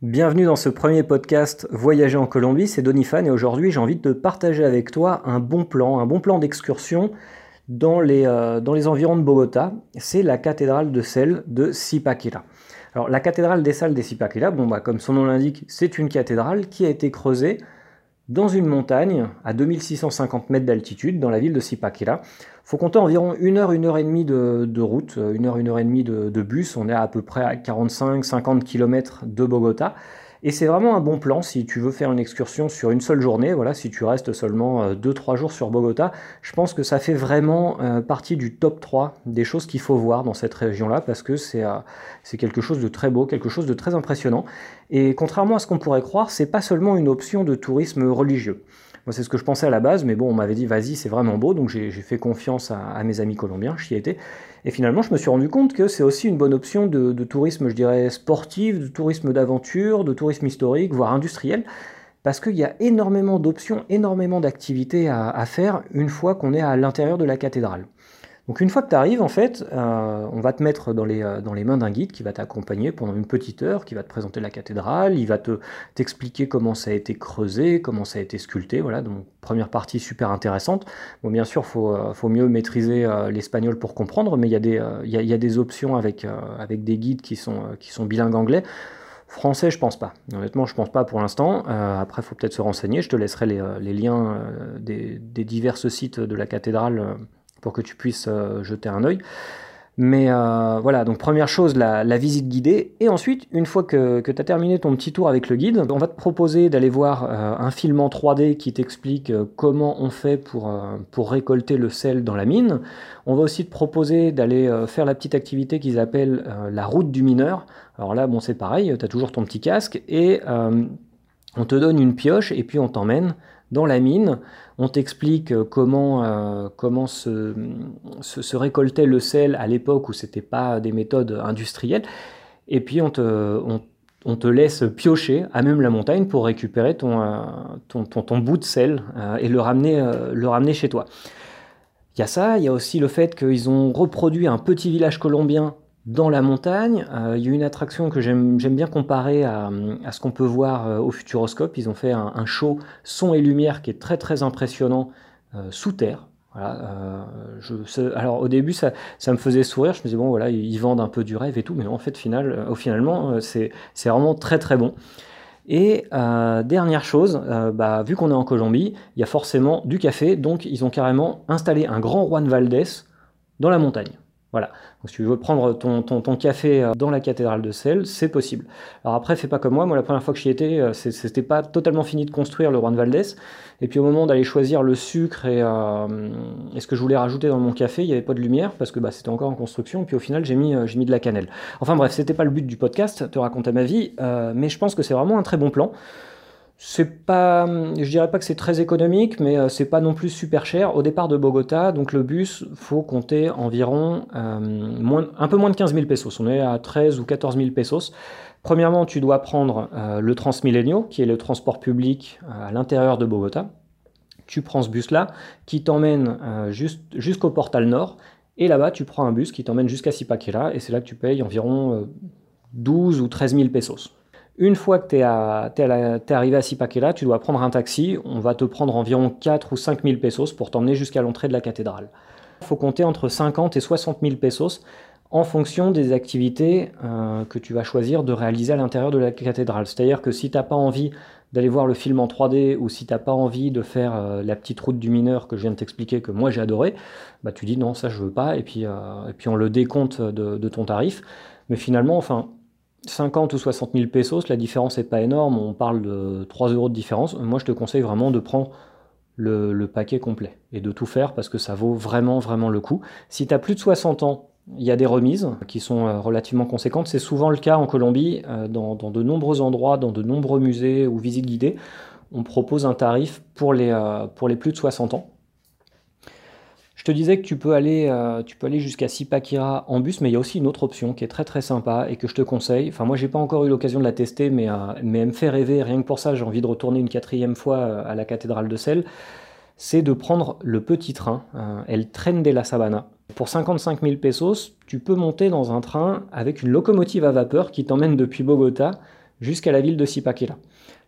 Bienvenue dans ce premier podcast Voyager en Colombie, c'est Donifan et aujourd'hui j'ai envie de partager avec toi un bon plan, un bon plan d'excursion dans les, euh, dans les environs de Bogota. C'est la cathédrale de sel de Zipaquira. Alors la cathédrale des salles de Zipaquira, bon, bah, comme son nom l'indique, c'est une cathédrale qui a été creusée dans une montagne à 2650 mètres d'altitude dans la ville de Zipaquira. Faut compter environ une heure, une heure et demie de, route, euh, une heure, une heure et demie de, bus. On est à, peu près à 45-50 km de Bogota. Et c'est vraiment un bon plan si tu veux faire une excursion sur une seule journée. Voilà, si tu restes seulement 2-3 euh, jours sur Bogota, je pense que ça fait vraiment euh, partie du top 3 des choses qu'il faut voir dans cette région-là parce que c'est quelque chose de très beau, quelque chose de très impressionnant. Et contrairement à ce qu'on pourrait croire, c'est pas seulement une option de tourisme religieux. C'est ce que je pensais à la base, mais bon, on m'avait dit, vas-y, c'est vraiment beau, donc j'ai fait confiance à, mes amis colombiens, j'y étais. Et finalement, je me suis rendu compte que c'est aussi une bonne option de, tourisme, je dirais, sportif, de tourisme d'aventure, de tourisme historique, voire industriel, parce qu'il y a énormément d'options, énormément d'activités à, faire une fois qu'on est à l'intérieur de la cathédrale. Donc une fois que tu arrives, en fait, euh, on va te mettre dans les, euh, dans les mains d'un guide qui va t'accompagner pendant une petite heure, qui va te présenter la cathédrale, il va te t'expliquer comment ça a été creusé, comment ça a été sculpté. Voilà, donc première partie super intéressante. Bon, bien sûr, faut, euh, faut mieux maîtriser l'espagnol pour comprendre, mais il y, a des, y, a, des options avec, avec des guides qui sont, qui sont bilingues anglais. Français, je pense pas. Honnêtement, je pense pas pour l'instant. après, il faut peut-être se renseigner. Je te laisserai les, les liens des, des divers sites de la cathédrale pour que tu puisses euh, jeter un œil. Mais euh, voilà, donc première chose, la, visite guidée. Et ensuite, une fois que, tu as terminé ton petit tour avec le guide, on va te proposer d'aller voir euh, un film en 3D qui t'explique comment on fait pour, pour récolter le sel dans la mine. On va aussi te proposer d'aller faire la petite activité qu'ils appellent la route du mineur. Alors là, bon, c'est pareil, tu as toujours ton petit casque et on te donne une pioche et puis on t'emmène dans la mine. On t'explique euh, comment, euh, comment se, récoltait le sel à l'époque où ce n'était pas des méthodes industrielles. Et puis on te, on, te, laisse piocher à même la montagne pour récupérer ton, euh, ton, ton, bout de sel et le ramener, le ramener chez toi. Il y a ça, il y a aussi le fait qu'ils ont reproduit un petit village colombien dans la montagne. Euh, il y a une attraction que j'aime bien comparer à, ce qu'on peut voir euh, au Futuroscope. Ils ont fait un, show son et lumière qui est très très impressionnant euh, sous terre. alors au début ça, me faisait sourire, je me disais bon voilà ils vendent un peu du rêve et tout, mais en fait final, au finalement c'est vraiment très très bon. Et dernière chose, bah, vu qu'on est en Colombie, il y a forcément du café, donc ils ont carrément installé un grand Juan Valdés dans la montagne. Voilà. Donc, si tu veux prendre ton, ton, café euh, dans la cathédrale de Sel, c'est possible. Alors après, fais pas comme moi. Moi, la première fois que j'y étais, euh, c'était pas totalement fini de construire le Juan Valdés. Et puis au moment d'aller choisir le sucre euh, et, ce que je voulais rajouter dans mon café, il n'y avait pas de lumière parce que bah, c'était encore en construction. Et puis au final, j'ai mis, mis de la cannelle. Enfin bref, c'était pas le but du podcast, te raconter ma vie. mais je pense que c'est vraiment un très bon plan. C'est pas, je dirais pas que c'est très économique, mais euh, c'est pas non plus super cher. Au départ de Bogota, donc le bus, faut compter environ euh, un peu moins de 15 000 pesos. On est à 13 ou 14 000 pesos. Premièrement, tu dois prendre euh, le Transmilenio, qui est le transport public à l'intérieur de Bogota. Tu prends ce bus-là, qui t'emmène jusqu'au portal nord, et là-bas, tu prends un bus qui t'emmène jusqu'à Zipaquira, et c'est là que tu payes environ 12 ou 13 000 pesos. Une fois que tu es, arrivé à Sipaquera, tu dois prendre un taxi. On va te prendre environ 4 ou 5 000 pesos pour t'emmener jusqu'à l'entrée de la cathédrale. Il faut compter entre 50 et 60 000 pesos en fonction des activités euh, que tu vas choisir de réaliser à l'intérieur de la cathédrale. C'est-à-dire que si tu n'as pas envie d'aller voir le film en 3D ou si tu n'as pas envie de faire euh, la petite route du mineur que je viens de t'expliquer, que moi j'ai adoré, bah tu dis non, ça je veux pas, et puis, euh, et puis on le décompte de, de ton tarif. Mais finalement, enfin, 50 ou 60 000 pesos, la différence n'est pas énorme, on parle de 3 euros de différence. Moi, je te conseille vraiment de prendre le, paquet complet et de tout faire parce que ça vaut vraiment, vraiment le coup. Si tu as plus de 60 ans, il y a des remises qui sont euh, relativement conséquentes. C'est souvent le cas en Colombie, euh, dans, de nombreux endroits, dans de nombreux musées ou visites guidées. On propose un tarif pour les, euh, pour les plus de 60 ans. Je te disais que tu peux aller, euh, jusqu'à Sipakira en bus, mais il y a aussi une autre option qui est très très sympa et que je te conseille. Enfin, moi, j'ai pas encore eu l'occasion de la tester, mais, euh, elle me fait rêver. Rien que pour ça, j'ai envie de retourner une quatrième fois euh, à la cathédrale de Sel. C'est de prendre le petit train, El Tren de la Sabana. Pour 55 000 pesos, tu peux monter dans un train avec une locomotive à vapeur qui t'emmène depuis Bogota jusqu'à la ville de Sipakela.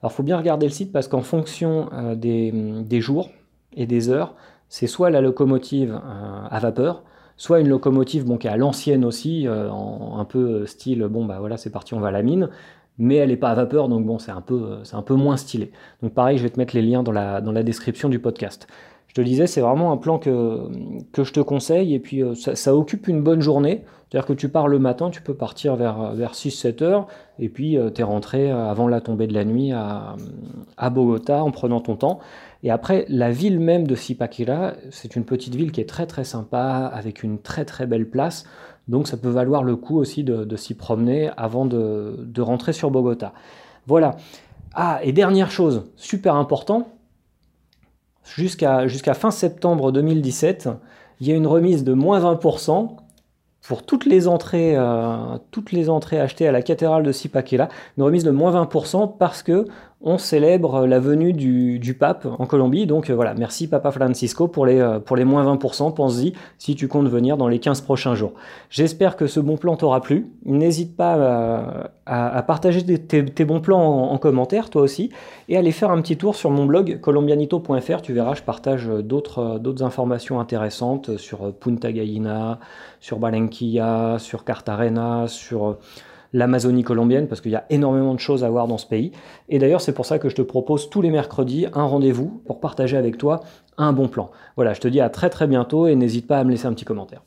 Alors il faut bien regarder le site parce qu'en fonction des, jours et des heures, c'est soit la locomotive euh, à vapeur, soit une locomotive bon, qui est à l'ancienne aussi, euh, un peu style, bon bah voilà c'est parti on va à la mine, mais elle n'est pas à vapeur, donc bon c'est un, peu, un peu moins stylé. Donc pareil, je vais te mettre les liens dans la description du podcast. Je te disais, c'est vraiment un plan que, je te conseille, et puis ça, ça occupe une bonne journée. C'est-à-dire que tu pars le matin, tu peux partir vers, vers 6-7 heures, et puis euh, tu es rentré euh, avant la tombée de la nuit à, Bogota en prenant ton temps. Et après, la ville même de Sipaquira, c'est une petite ville qui est très très sympa, avec une très très belle place. Donc ça peut valoir le coup aussi de, s'y promener avant de, rentrer sur Bogota. Voilà. Ah, et dernière chose, super important, jusqu'à fin septembre 2017, il y a une remise de moins 20% pour toutes les entrées, euh, toutes les entrées achetées à la cathédrale de Sipakela, une remise de moins 20% parce que on célèbre la venue du, pape en Colombie. Donc euh, voilà, merci Papa Francisco pour les, euh, moins 20%. Pense-y si tu comptes venir dans les 15 prochains jours. J'espère que ce bon plan t'aura plu. N'hésite pas euh, à, partager tes, bons plans en, commentaire, toi aussi, et à aller faire un petit tour sur mon blog colombianito.fr. Tu verras, je partage d'autres informations intéressantes sur Punta Gallina, sur Balenquilla, sur Cartagena, sur l'Amazonie colombienne, parce qu'il y a énormément de choses à voir dans ce pays. Et d'ailleurs, c'est pour ça que je te propose tous les mercredis un rendez-vous pour partager avec toi un bon plan. Voilà, je te dis à très très bientôt et n'hésite pas à me laisser un petit commentaire.